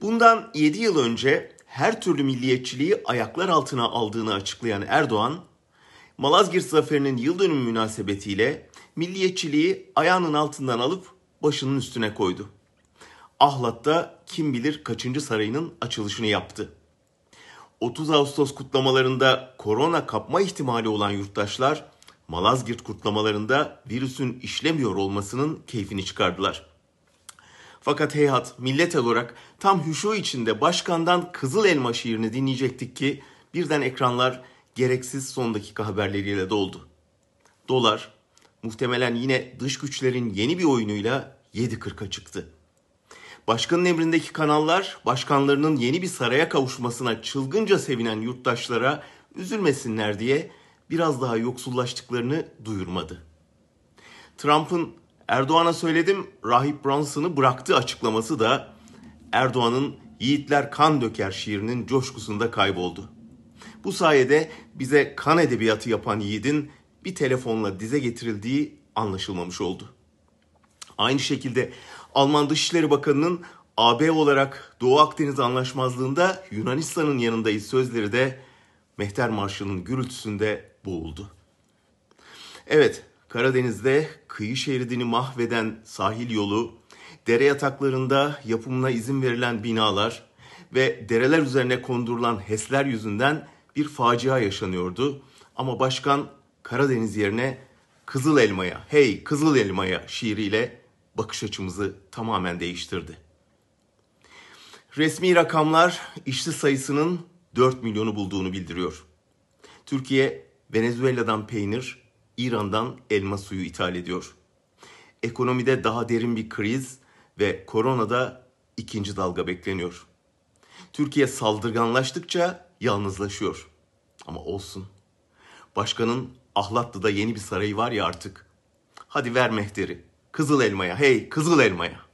Bundan 7 yıl önce her türlü milliyetçiliği ayaklar altına aldığını açıklayan Erdoğan, Malazgirt Zaferi'nin yıl dönümü münasebetiyle milliyetçiliği ayağının altından alıp başının üstüne koydu. Ahlat'ta kim bilir kaçıncı sarayının açılışını yaptı. 30 Ağustos kutlamalarında korona kapma ihtimali olan yurttaşlar Malazgirt kutlamalarında virüsün işlemiyor olmasının keyfini çıkardılar. Fakat heyhat millet olarak tam hüşu içinde başkandan Kızıl Elma şiirini dinleyecektik ki birden ekranlar gereksiz son dakika haberleriyle doldu. Dolar muhtemelen yine dış güçlerin yeni bir oyunuyla 7.40'a çıktı. Başkanın emrindeki kanallar başkanlarının yeni bir saraya kavuşmasına çılgınca sevinen yurttaşlara üzülmesinler diye biraz daha yoksullaştıklarını duyurmadı. Trump'ın Erdoğan'a söyledim Rahip Bronson'ı bıraktı açıklaması da Erdoğan'ın Yiğitler Kan Döker şiirinin coşkusunda kayboldu. Bu sayede bize kan edebiyatı yapan yiğidin bir telefonla dize getirildiği anlaşılmamış oldu. Aynı şekilde Alman Dışişleri Bakanı'nın AB olarak Doğu Akdeniz Anlaşmazlığında Yunanistan'ın yanındayız sözleri de Mehter Marşı'nın gürültüsünde boğuldu. Evet, Karadeniz'de kıyı şeridini mahveden sahil yolu, dere yataklarında yapımına izin verilen binalar ve dereler üzerine kondurulan HES'ler yüzünden bir facia yaşanıyordu. Ama başkan Karadeniz yerine Kızıl Elma'ya, hey Kızıl Elma'ya şiiriyle bakış açımızı tamamen değiştirdi. Resmi rakamlar işçi sayısının 4 milyonu bulduğunu bildiriyor. Türkiye Venezuela'dan peynir, İran'dan elma suyu ithal ediyor. Ekonomide daha derin bir kriz ve koronada ikinci dalga bekleniyor. Türkiye saldırganlaştıkça yalnızlaşıyor. Ama olsun. Başkanın Ahlatlı'da yeni bir sarayı var ya artık. Hadi ver mehteri. Kızıl elmaya. Hey kızıl elmaya.